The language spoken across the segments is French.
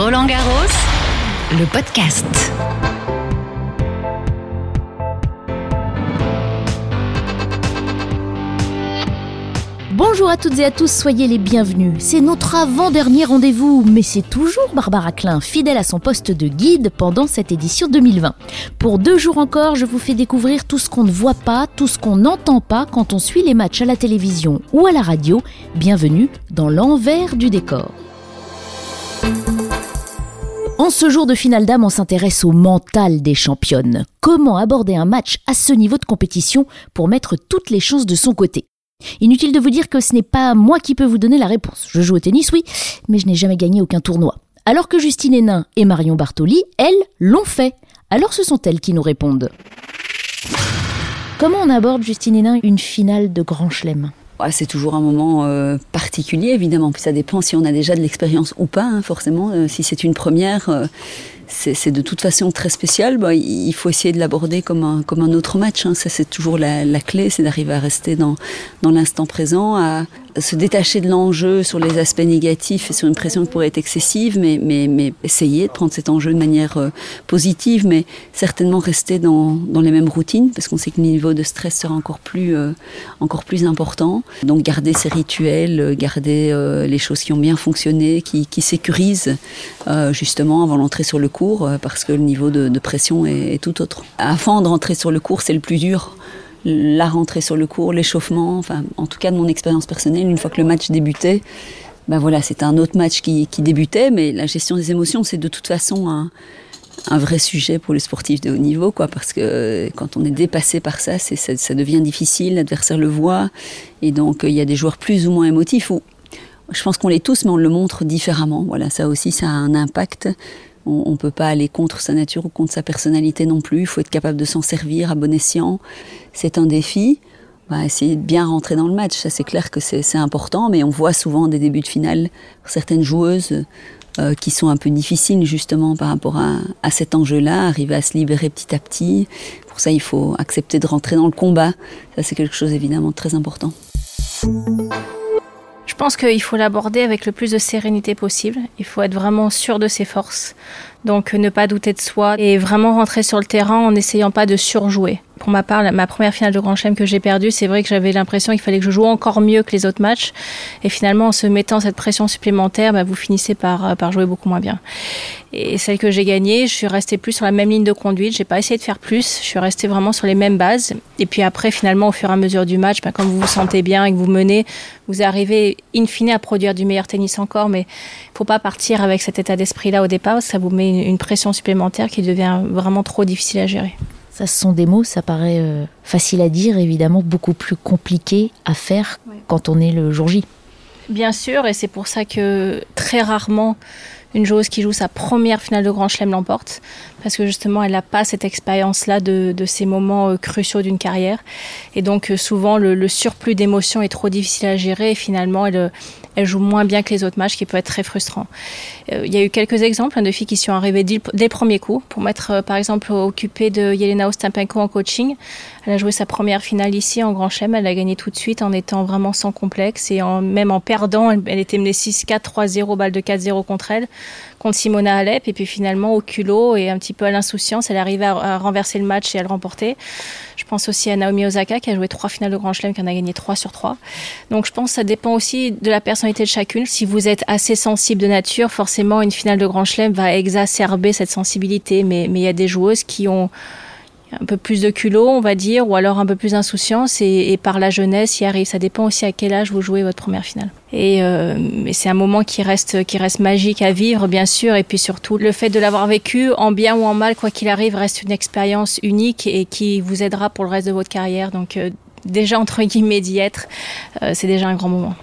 Roland Garros, le podcast. Bonjour à toutes et à tous, soyez les bienvenus. C'est notre avant-dernier rendez-vous, mais c'est toujours Barbara Klein, fidèle à son poste de guide pendant cette édition 2020. Pour deux jours encore, je vous fais découvrir tout ce qu'on ne voit pas, tout ce qu'on n'entend pas quand on suit les matchs à la télévision ou à la radio. Bienvenue dans l'envers du décor. En ce jour de finale d'âme, on s'intéresse au mental des championnes. Comment aborder un match à ce niveau de compétition pour mettre toutes les chances de son côté? Inutile de vous dire que ce n'est pas moi qui peux vous donner la réponse. Je joue au tennis, oui, mais je n'ai jamais gagné aucun tournoi. Alors que Justine Hénin et Marion Bartoli, elles, l'ont fait. Alors ce sont elles qui nous répondent. Comment on aborde, Justine Hénin, une finale de Grand Chelem? C'est toujours un moment euh, particulier, évidemment. Puis ça dépend si on a déjà de l'expérience ou pas, hein, forcément. Euh, si c'est une première, euh, c'est de toute façon très spécial. Il faut essayer de l'aborder comme un, autre match. Hein. Ça, c'est toujours la, clé, c'est d'arriver à rester dans, l'instant présent, à, se détacher de l'enjeu sur les aspects négatifs et sur une pression qui pourrait être excessive, mais, essayer de prendre cet enjeu de manière euh, positive, mais certainement rester dans, les mêmes routines, parce qu'on sait que le niveau de stress sera encore plus, euh, important. Donc garder ses rituels, euh, garder les choses qui ont bien fonctionné, qui, qui sécurisent justement avant l'entrée sur le cours, parce que le niveau de, pression est, tout autre. Avant de rentrer sur le cours, c'est le plus dur la rentrée sur le cours, l'échauffement, enfin, en tout cas de mon expérience personnelle, une fois que le match débutait, ben voilà, c'était un autre match qui, débutait, mais la gestion des émotions, c'est de toute façon un, vrai sujet pour les sportifs de haut niveau, quoi, parce que quand on est dépassé par ça, ça, ça, devient difficile, l'adversaire le voit, et donc il y a des joueurs plus ou moins émotifs, ou je pense qu'on l'est tous, mais on le montre différemment. Voilà, ça aussi, ça a un impact on ne peut pas aller contre sa nature ou contre sa personnalité non plus. Il faut être capable de s'en servir à bon escient. C'est un défi. Bah, essayer de bien rentrer dans le match, ça c'est clair que c'est important, mais on voit souvent des débuts de finale certaines joueuses euh, qui sont un peu difficiles justement par rapport à, à cet enjeu-là, arriver à se libérer petit à petit. Pour ça, il faut accepter de rentrer dans le combat. Ça c'est quelque chose évidemment de très important. Je pense qu'il faut l'aborder avec le plus de sérénité possible. Il faut être vraiment sûr de ses forces. Donc ne pas douter de soi et vraiment rentrer sur le terrain en n'essayant pas de surjouer. Pour ma part, ma première finale de Grand Chelem que j'ai perdue, c'est vrai que j'avais l'impression qu'il fallait que je joue encore mieux que les autres matchs. Et finalement, en se mettant cette pression supplémentaire, bah, vous finissez par, par jouer beaucoup moins bien. Et celle que j'ai gagnée, je suis restée plus sur la même ligne de conduite. J'ai pas essayé de faire plus. Je suis restée vraiment sur les mêmes bases. Et puis après, finalement, au fur et à mesure du match, bah, quand vous vous sentez bien et que vous menez, vous arrivez in fine à produire du meilleur tennis encore. Mais faut pas partir avec cet état d'esprit-là au départ. Ça vous met une pression supplémentaire qui devient vraiment trop difficile à gérer. Ça, ce sont des mots, ça paraît euh, facile à dire, évidemment beaucoup plus compliqué à faire quand on est le jour J. Bien sûr, et c'est pour ça que très rarement une joueuse qui joue sa première finale de Grand Chelem l'emporte, parce que justement elle n'a pas cette expérience-là de, ces moments euh, cruciaux d'une carrière. Et donc euh, souvent le, surplus d'émotions est trop difficile à gérer et finalement elle, elle joue moins bien que les autres matchs, qui peut être très frustrant. Euh, il y a eu quelques exemples hein, de filles qui sont arrivées dès, le premier coup. Pour mettre par exemple occupée de Yelena Ostapenko en coaching, elle a joué sa première finale ici en Grand Chelem, elle a gagné tout de suite en étant vraiment sans complexe et même en perdant, elle, était menée 6-4, 3-0, balle de 4-0 contre elle contre Simona Alep. Et puis finalement, au culot et un petit peu à l'insouciance, elle arrivait à, à, renverser le match et à le remporter. Je pense aussi à Naomi Osaka qui a joué trois finales de Grand Chelem, qui en a gagné trois sur trois. Donc je pense que ça dépend aussi de la personnalité de chacune. Si vous êtes assez sensible de nature, forcément une finale de Grand Chelem va exacerber cette sensibilité. Mais il y a des joueuses qui ont un peu plus de culot, on va dire, ou alors un peu plus d'insouciance, et, par la jeunesse, y arrive. Ça dépend aussi à quel âge vous jouez votre première finale. Et euh, c'est un moment qui reste, qui reste magique à vivre, bien sûr, et puis surtout le fait de l'avoir vécu, en bien ou en mal, quoi qu'il arrive, reste une expérience unique et qui vous aidera pour le reste de votre carrière. Donc euh, déjà entre guillemets d'y être, euh, c'est déjà un grand moment.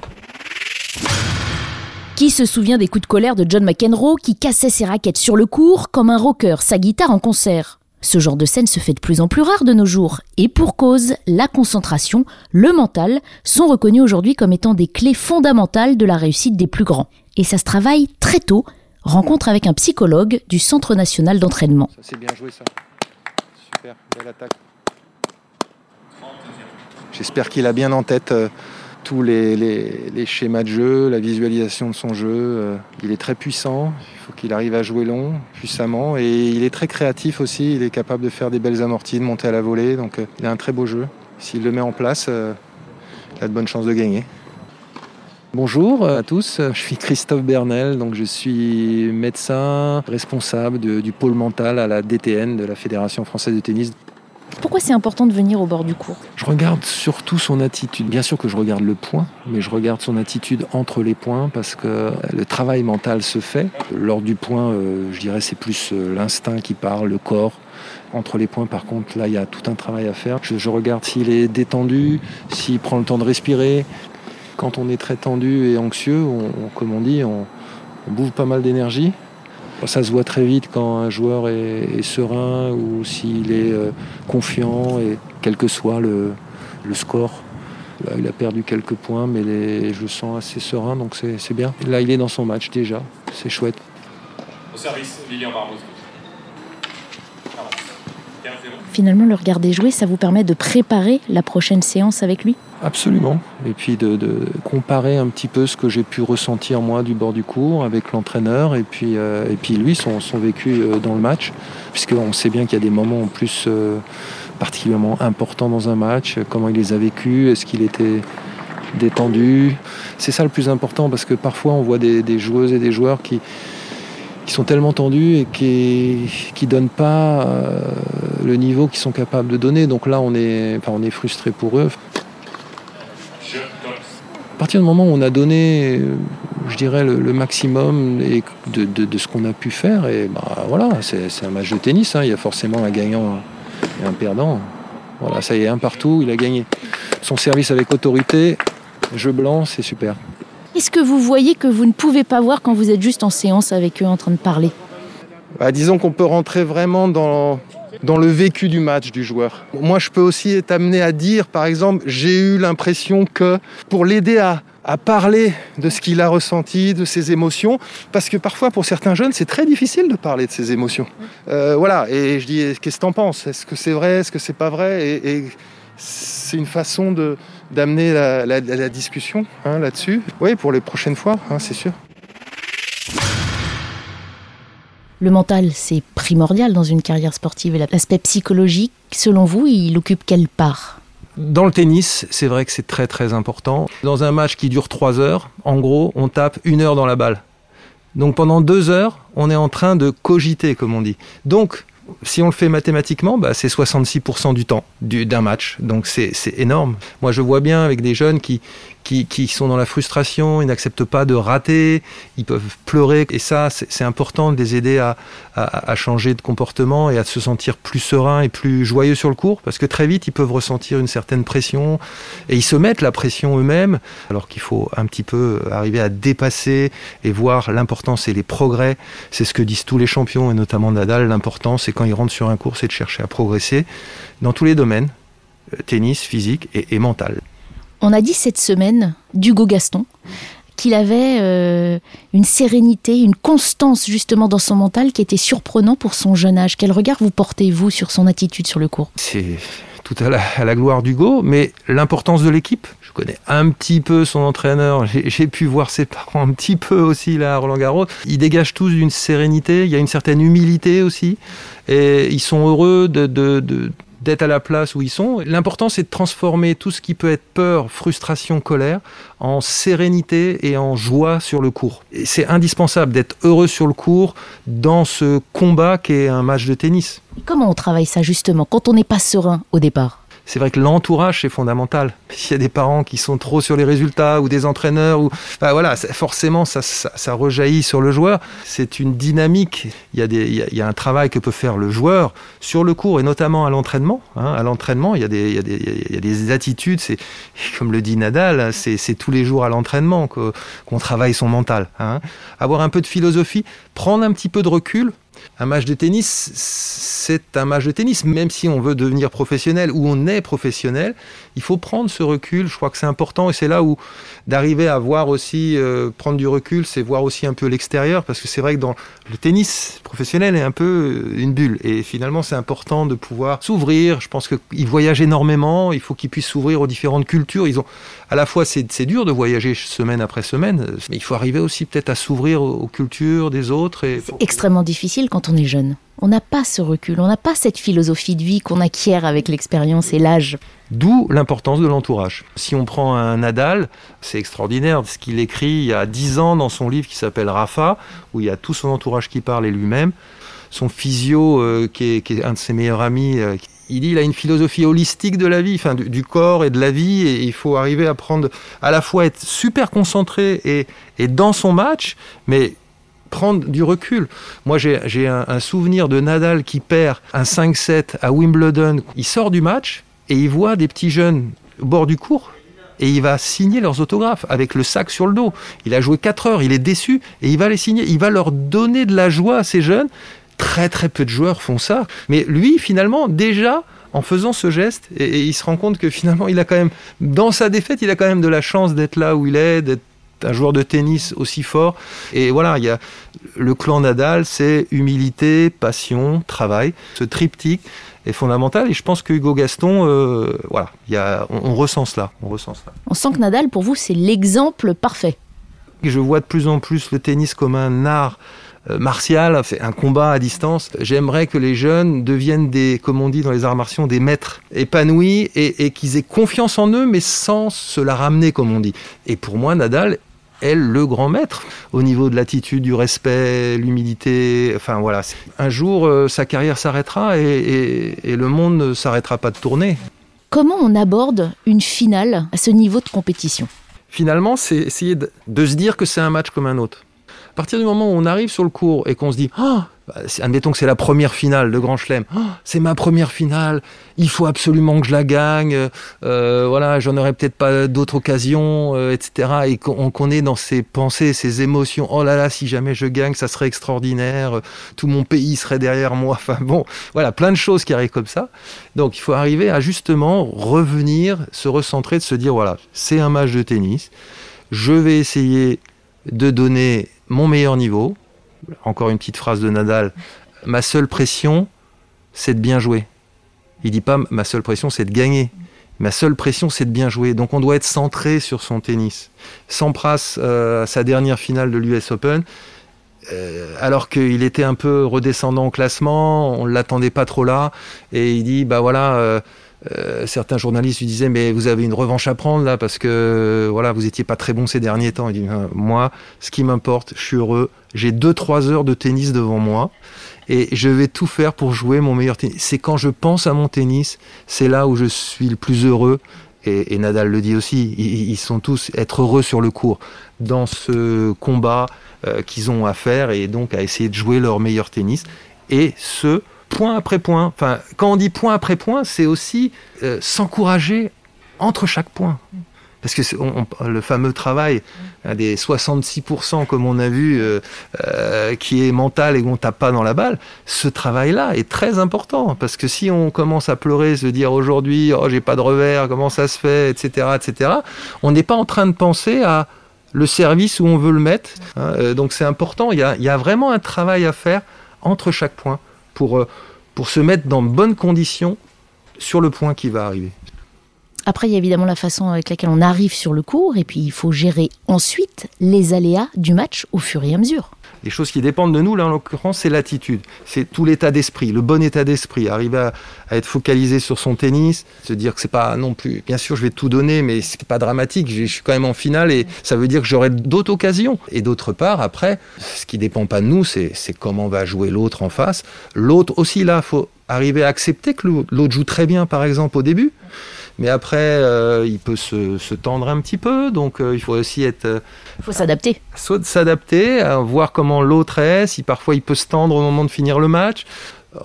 Qui se souvient des coups de colère de John McEnroe qui cassait ses raquettes sur le cours comme un rocker sa guitare en concert? Ce genre de scène se fait de plus en plus rare de nos jours, et pour cause, la concentration, le mental sont reconnus aujourd'hui comme étant des clés fondamentales de la réussite des plus grands. Et ça se travaille très tôt, rencontre avec un psychologue du Centre national d'entraînement. Ça c'est bien joué ça. Super, belle attaque. J'espère qu'il a bien en tête euh, tous les, schémas de jeu, la visualisation de son jeu. Euh, il est très puissant, faut qu'il arrive à jouer long, puissamment, et il est très créatif aussi, il est capable de faire des belles amorties, de monter à la volée, donc euh, il a un très beau jeu. S'il le met en place, euh, il a de bonnes chances de gagner. Bonjour à tous, je suis Christophe Bernel, donc je suis médecin responsable du pôle mental à la DTN de la Fédération française de tennis. Pourquoi c'est important de venir au bord du cours? Je regarde surtout son attitude. Bien sûr que je regarde le point, mais je regarde son attitude entre les points parce que le travail mental se fait. Lors du point, euh, je dirais c'est plus euh, l'instinct qui parle, le corps. Entre les points, par contre, là, il y a tout un travail à faire. Je, regarde s'il est détendu, s'il prend le temps de respirer. Quand on est très tendu et anxieux, comme on dit, on, on bouffe pas mal d'énergie. Ça se voit très vite quand un joueur est, serein ou s'il est euh, confiant, et quel que soit le, score. il a perdu quelques points, mais je le sens assez serein, donc c'est bien. Là, il est dans son match déjà, c'est chouette. Au service, Lilian Barbeau. Finalement, le regarder jouer, ça vous permet de préparer la prochaine séance avec lui? Absolument. Et puis de, comparer un petit peu ce que j'ai pu ressentir moi du bord du cours avec l'entraîneur et puis, euh, et puis lui, son, vécu euh, dans le match. Puisqu'on sait bien qu'il y a des moments en plus euh, particulièrement importants dans un match. Comment il les a vécus Est-ce qu'il était détendu C'est ça le plus important parce que parfois on voit des joueuses et des joueurs qui qui sont tellement tendus et qui ne donnent pas euh, le niveau qu'ils sont capables de donner. Donc là, on est, on est frustré pour eux. À partir du moment où on a donné, je dirais, le, maximum de, de, ce qu'on a pu faire, et bah, voilà, c'est un match de tennis. Hein. Il y a forcément un gagnant et un perdant. Voilà, ça y est, un partout, il a gagné. Son service avec autorité, jeu blanc, c'est super. Qu'est-ce que vous voyez que vous ne pouvez pas voir quand vous êtes juste en séance avec eux en train de parler bah, Disons qu'on peut rentrer vraiment dans, dans le vécu du match du joueur. Moi, je peux aussi être amené à dire, par exemple, j'ai eu l'impression que pour l'aider à, à parler de ce qu'il a ressenti, de ses émotions, parce que parfois pour certains jeunes c'est très difficile de parler de ses émotions. Euh, voilà, et je dis qu'est-ce que t'en penses? Est-ce que c'est vrai? Est-ce que c'est pas vrai? Et c'est une façon de, d'amener la, discussion hein, là-dessus. Oui, pour les prochaines fois, hein, c'est sûr. Le mental, c'est primordial dans une carrière sportive. Et l'aspect psychologique, selon vous, il occupe quelle part? Dans le tennis, c'est vrai que c'est très très important. Dans un match qui dure trois heures, en gros, on tape une heure dans la balle. Donc pendant deux heures, on est en train de cogiter, comme on dit. Donc si on le fait mathématiquement, bah, c'est 66% du temps d'un match. Donc c'est énorme. Moi, je vois bien avec des jeunes qui, qui, sont dans la frustration, ils n'acceptent pas de rater, ils peuvent pleurer. Et ça, c'est important de les aider à, à, changer de comportement et à se sentir plus serein et plus joyeux sur le cours, parce que très vite, ils peuvent ressentir une certaine pression et ils se mettent la pression eux-mêmes, alors qu'il faut un petit peu arriver à dépasser et voir l'importance et les progrès. C'est ce que disent tous les champions, et notamment Nadal, l'important, c'est quand ils rentrent sur un cours, c'est de chercher à progresser dans tous les domaines, euh, tennis, physique et, et mental. On a dit cette semaine d'Hugo Gaston qu'il avait euh, une sérénité, une constance justement dans son mental qui était surprenant pour son jeune âge. Quel regard vous portez-vous sur son attitude sur le cours? C'est tout à la, gloire d'Hugo, mais l'importance de l'équipe. Je connais un petit peu son entraîneur, j'ai pu voir ses parents un petit peu aussi là à Roland Garros. Ils dégagent tous d'une sérénité, il y a une certaine humilité aussi, et ils sont heureux de d'être à la place où ils sont. L'important, c'est de transformer tout ce qui peut être peur, frustration, colère en sérénité et en joie sur le cours. C'est indispensable d'être heureux sur le cours dans ce combat qu'est un match de tennis. Comment on travaille ça justement quand on n'est pas serein au départ? C'est vrai que l'entourage c'est fondamental. S'il y a des parents qui sont trop sur les résultats ou des entraîneurs ou voilà, forcément ça, ça, rejaillit sur le joueur. C'est une dynamique. Il y, a des, il, y a, un travail que peut faire le joueur sur le cours et notamment à l'entraînement. Hein. À l'entraînement, il y a des, il il y a des attitudes. C'est comme le dit Nadal, c'est tous les jours à l'entraînement qu'on travaille son mental. Hein. Avoir un peu de philosophie, prendre un petit peu de recul Un match de tennis, c'est un match de tennis. Même si on veut devenir professionnel ou on est professionnel, il faut prendre ce recul. Je crois que c'est important et c'est là où d'arriver à voir aussi, euh, prendre du recul, c'est voir aussi un peu l'extérieur parce que c'est vrai que dans le tennis professionnel est un peu une bulle et finalement c'est important de pouvoir s'ouvrir. Je pense qu'ils voyagent énormément, il faut qu'ils puissent s'ouvrir aux différentes cultures. Ils ont à la fois c'est dur de voyager semaine après semaine, mais il faut arriver aussi peut-être à s'ouvrir aux cultures des autres. C'est extrêmement difficile quand on est jeune. On n'a pas ce recul, on n'a pas cette philosophie de vie qu'on acquiert avec l'expérience et l'âge. D'où l'importance de l'entourage. Si on prend un Nadal, c'est extraordinaire ce qu'il écrit il y a dix ans dans son livre qui s'appelle Rafa, où il y a tout son entourage qui parle et lui-même. Son physio, euh, qui, est, un de ses meilleurs amis, euh, il dit il a une philosophie holistique de la vie, enfin du, corps et de la vie, et il faut arriver à prendre à la fois être super concentré et, et dans son match, mais prendre du recul. Moi, j'ai un, souvenir de Nadal qui perd un 5-7 à Wimbledon. Il sort du match et il voit des petits jeunes au bord du cours et il va signer leurs autographes avec le sac sur le dos. Il a joué 4 heures, il est déçu et il va les signer. Il va leur donner de la joie à ces jeunes. Très très peu de joueurs font ça. Mais lui, finalement, déjà, en faisant ce geste, et, il se rend compte que finalement, il a quand même, dans sa défaite, il a quand même de la chance d'être là où il est, d'être un joueur de tennis aussi fort. Et voilà, il y a le clan Nadal, c'est humilité, passion, travail. Ce triptyque est fondamental et je pense que Hugo Gaston, euh, voilà, y a, on, ressent cela, on ressent cela. On sent que Nadal, pour vous, c'est l'exemple parfait. Je vois de plus en plus le tennis comme un art euh, martial, c'est un combat à distance. J'aimerais que les jeunes deviennent des, comme on dit dans les arts martiaux, des maîtres épanouis et, et qu'ils aient confiance en eux, mais sans se la ramener, comme on dit. Et pour moi, Nadal est le grand maître au niveau de l'attitude, du respect, l'humilité. Enfin voilà. Un jour, euh, sa carrière s'arrêtera et, le monde ne s'arrêtera pas de tourner. Comment on aborde une finale à ce niveau de compétition? Finalement, c'est essayer de se dire que c'est un match comme un autre. À partir du moment où on arrive sur le cours et qu'on se dit ah bah, admettons que c'est la première finale de Grand Chelem. Oh, c'est ma première finale. Il faut absolument que je la gagne. Euh, voilà, j'en aurais peut-être pas d'autres occasions, euh, etc. Et qu'on est dans ces pensées, ces émotions. Oh là là, si jamais je gagne, ça serait extraordinaire. Tout mon pays serait derrière moi. Enfin bon, voilà, plein de choses qui arrivent comme ça. Donc il faut arriver à justement revenir, se recentrer, de se dire voilà, c'est un match de tennis. Je vais essayer de donner mon meilleur niveau encore une petite phrase de Nadal, ma seule pression, c'est de bien jouer. Il dit pas ma seule pression, c'est de gagner. Ma seule pression, c'est de bien jouer. Donc on doit être centré sur son tennis. Sampras, euh, sa dernière finale de l'US Open, euh, alors qu'il était un peu redescendant au classement, on ne l'attendait pas trop là, et il dit, bah voilà, euh, euh, certains journalistes lui disaient mais vous avez une revanche à prendre là parce que voilà vous étiez pas très bon ces derniers temps. Il dit moi ce qui m'importe, je suis heureux, j'ai deux trois heures de tennis devant moi et je vais tout faire pour jouer mon meilleur tennis. C'est quand je pense à mon tennis, c'est là où je suis le plus heureux. Et, Nadal le dit aussi, ils, sont tous être heureux sur le cours dans ce combat euh, qu'ils ont à faire et donc à essayer de jouer leur meilleur tennis et ce point après point. Enfin, quand on dit point après point, c'est aussi euh, s'encourager entre chaque point. Parce que le fameux travail des 66%, comme on a vu, euh, euh, qui est mental et qu'on tape pas dans la balle, ce travail-là est très important. Parce que si on commence à pleurer, se dire aujourd'hui, oh, j'ai pas de revers, comment ça se fait, etc., etc., on n'est pas en train de penser à le service où on veut le mettre. Hein. donc c'est important. Il y, a, il y a vraiment un travail à faire entre chaque point pour, euh, pour se mettre dans bonnes conditions sur le point qui va arriver. Après, il y a évidemment la façon avec laquelle on arrive sur le cours, et puis il faut gérer ensuite les aléas du match au fur et à mesure. Les choses qui dépendent de nous, là en l'occurrence, c'est l'attitude, c'est tout l'état d'esprit, le bon état d'esprit, arriver à, être focalisé sur son tennis, se dire que c'est pas non plus, bien sûr, je vais tout donner, mais c'est pas dramatique, je suis quand même en finale et ça veut dire que j'aurai d'autres occasions. Et d'autre part, après, ce qui dépend pas de nous, c'est comment va jouer l'autre en face. L'autre aussi, là, faut arriver à accepter que l'autre joue très bien, par exemple, au début. Mais après, euh, il peut se, tendre un petit peu, donc euh, il faut aussi être. Il euh, faut s'adapter. S'adapter, voir comment l'autre est, si parfois il peut se tendre au moment de finir le match.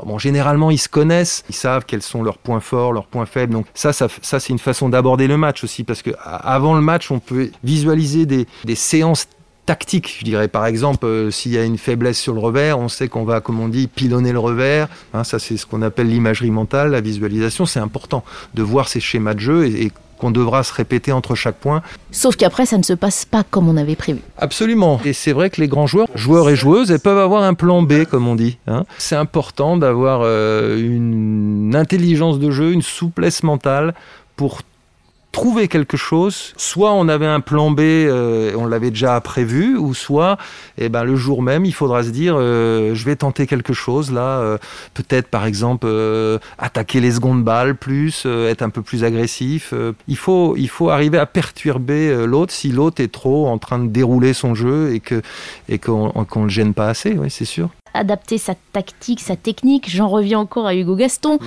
Bon, généralement, ils se connaissent, ils savent quels sont leurs points forts, leurs points faibles. Donc ça, ça, ça c'est une façon d'aborder le match aussi, parce que avant le match, on peut visualiser des, des séances tactique, je dirais. Par exemple, euh, s'il y a une faiblesse sur le revers, on sait qu'on va, comme on dit, pilonner le revers. Hein, ça, c'est ce qu'on appelle l'imagerie mentale, la visualisation. C'est important de voir ces schémas de jeu et, et qu'on devra se répéter entre chaque point. Sauf qu'après, ça ne se passe pas comme on avait prévu. Absolument. Et c'est vrai que les grands joueurs, joueurs et joueuses, elles peuvent avoir un plan B, comme on dit. hein. C'est important d'avoir euh, une intelligence de jeu, une souplesse mentale pour trouver quelque chose. Soit on avait un plan B, euh, on l'avait déjà prévu, ou soit eh ben, le jour même, il faudra se dire, euh, je vais tenter quelque chose là, euh, peut-être par exemple attaquer les secondes balles plus, être un peu plus agressif. Il, faut, il faut arriver à perturber l'autre si l'autre est trop en train de dérouler son jeu et que et qu'on qu'on le gêne pas assez, oui, c'est sûr. Adapter sa tactique, sa technique. J'en reviens encore à Hugo Gaston,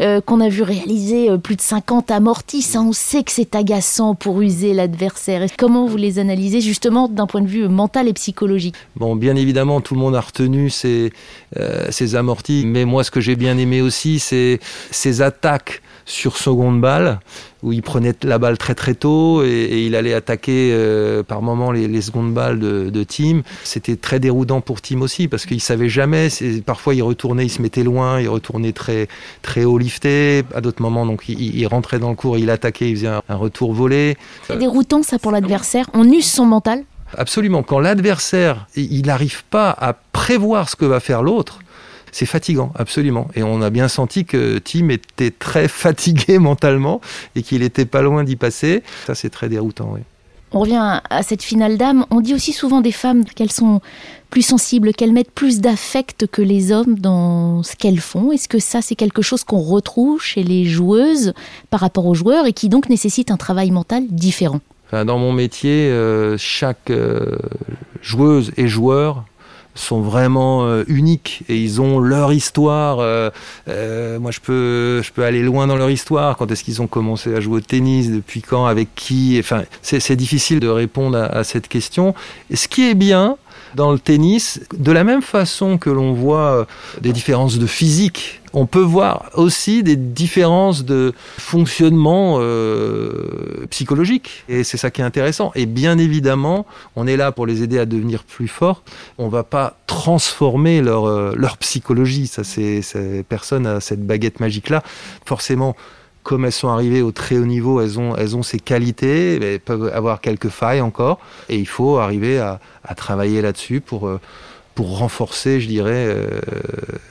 euh, qu'on a vu réaliser euh, plus de 50 amortis. Ça, on sait que c'est agaçant pour user l'adversaire. Comment vous les analysez justement d'un point de vue mental et psychologique? Bon, bien évidemment, tout le monde a retenu ces, euh, ces amortis, mais moi, ce que j'ai bien aimé aussi, c'est ces attaques sur seconde balle, où il prenait la balle très très tôt et, et il allait attaquer euh, par moments les, les secondes balles de, de Team. C'était très déroudant pour Team aussi, parce qu'il savait jamais, parfois il retournait, il se mettait loin, il retournait très, très haut lifté, à d'autres moments, donc il, il rentrait dans le cours, il attaquait, il faisait un, un retour volé. C'est déroutant ça pour l'adversaire. On use son mental. Absolument. Quand l'adversaire, il n'arrive pas à prévoir ce que va faire l'autre, c'est fatigant, absolument. Et on a bien senti que Tim était très fatigué mentalement et qu'il était pas loin d'y passer. Ça, c'est très déroutant, oui. On revient à cette finale d'âme. On dit aussi souvent des femmes qu'elles sont plus sensibles, qu'elles mettent plus d'affect que les hommes dans ce qu'elles font. Est-ce que ça, c'est quelque chose qu'on retrouve chez les joueuses par rapport aux joueurs et qui donc nécessite un travail mental différent? Enfin, dans mon métier, euh, chaque euh, joueuse et joueur sont vraiment euh, uniques et ils ont leur histoire. euh, euh, moi, je peux, je peux aller loin dans leur histoire. Quand est-ce qu'ils ont commencé à jouer au tennis Depuis quand Avec qui Enfin, c'est difficile de répondre à, à cette question. Ce qui est bien dans le tennis, de la même façon que l'on voit euh, des différences de physique, on peut voir aussi des différences de fonctionnement euh, psychologique. Et c'est ça qui est intéressant. Et bien évidemment, on est là pour les aider à devenir plus forts. On va pas transformer leur, euh, leur psychologie. Ça, c'est, personne a cette baguette magique-là. Forcément, comme elles sont arrivées au très haut niveau, elles ont, elles ces qualités, elles peuvent avoir quelques failles encore. Et il faut arriver à, travailler là-dessus pour, euh, pour renforcer, je dirais, euh,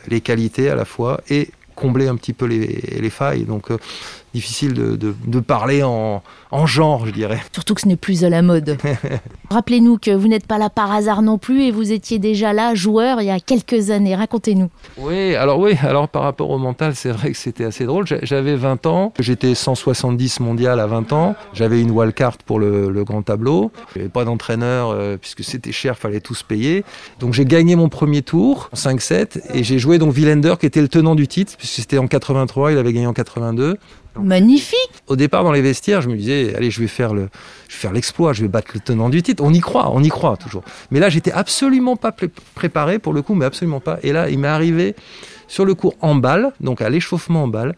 les qualités à la fois et combler un petit peu les, les failles. Euh, difficile de, de, de parler en, en genre, je dirais. Surtout que ce n'est plus à la mode. Rappelez-nous que vous n'êtes pas là par hasard non plus et vous étiez déjà là, joueur, il y a quelques années. Racontez-nous. Oui, alors oui, alors par rapport au mental, c'est vrai que c'était assez drôle. J'a- J'avais 20 ans, j'étais 170 mondial à 20 ans, j'avais une wildcard pour le, le grand tableau, j'avais pas d'entraîneur euh, puisque c'était cher, fallait tous payer. Donc j'ai gagné mon premier tour, en 5-7, et j'ai joué donc Wielander qui était le tenant du titre, puisque c'était en 83, il avait gagné en 82. Magnifique Au départ, dans les vestiaires, je me disais, allez, je vais faire le, je vais faire l'exploit, je vais battre le tenant du titre. On y croit, on y croit toujours. Mais là, j'étais absolument pas pré- préparé pour le coup, mais absolument pas. Et là, il m'est arrivé sur le cours en balle, donc à l'échauffement en balle,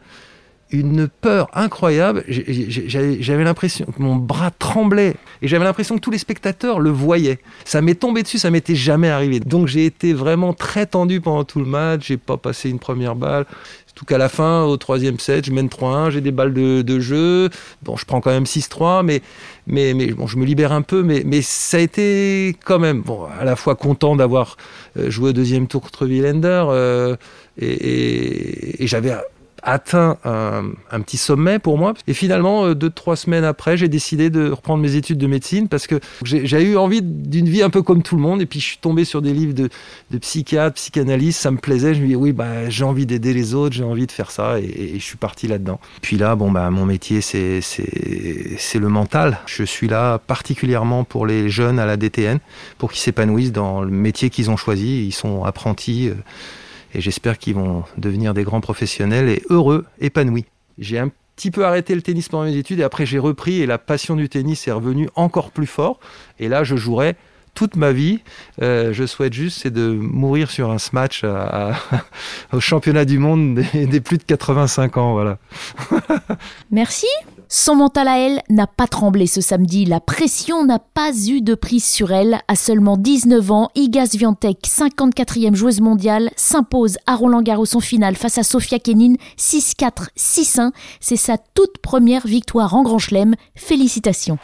une peur incroyable. J'avais l'impression que mon bras tremblait et j'avais l'impression que tous les spectateurs le voyaient. Ça m'est tombé dessus, ça m'était jamais arrivé. Donc j'ai été vraiment très tendu pendant tout le match. J'ai pas passé une première balle. Tout qu'à la fin, au troisième set, je mène 3-1, j'ai des balles de, jeu. Bon, je prends quand même 6-3, mais, mais, mais bon, je me libère un peu. Mais, ça a été quand même, bon, à la fois content d'avoir euh, joué au deuxième tour contre Wielander. euh, et j'avais atteint un, petit sommet pour moi. Et finalement, euh, deux, trois semaines après, j'ai décidé de reprendre mes études de médecine parce que j'ai eu envie d'une vie un peu comme tout le monde. Et puis, je suis tombé sur des livres de, de psychiatre, psychanalyse, ça me plaisait. Je me dis, oui, bah, j'ai envie d'aider les autres, j'ai envie de faire ça. Et, je suis parti là-dedans. Puis là, bon, bah, mon métier, c'est le mental. Je suis là particulièrement pour les jeunes à la DTN, pour qu'ils s'épanouissent dans le métier qu'ils ont choisi. Ils sont apprentis. euh, et j'espère qu'ils vont devenir des grands professionnels et heureux, épanouis. J'ai un petit peu arrêté le tennis pendant mes études et après j'ai repris et la passion du tennis est revenue encore plus fort. Et là, je jouerai toute ma vie. Euh, je souhaite juste, c'est de mourir sur un smash au championnat du monde des, des plus de 85 ans. Voilà. Merci. Son mental à elle n'a pas tremblé ce samedi. La pression n'a pas eu de prise sur elle. À seulement 19 ans, Iga Swiatek, 54e joueuse mondiale, s'impose à Roland Garros en finale face à Sofia Kenin 6-4, 6-1. C'est sa toute première victoire en Grand Chelem. Félicitations.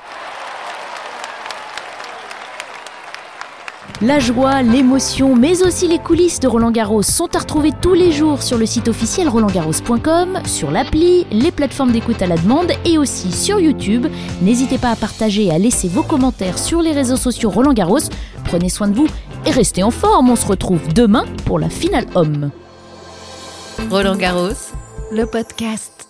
La joie, l'émotion, mais aussi les coulisses de Roland Garros sont à retrouver tous les jours sur le site officiel rolandgarros.com, sur l'appli, les plateformes d'écoute à la demande et aussi sur YouTube. N'hésitez pas à partager et à laisser vos commentaires sur les réseaux sociaux Roland Garros. Prenez soin de vous et restez en forme. On se retrouve demain pour la finale homme. Roland Garros, le podcast.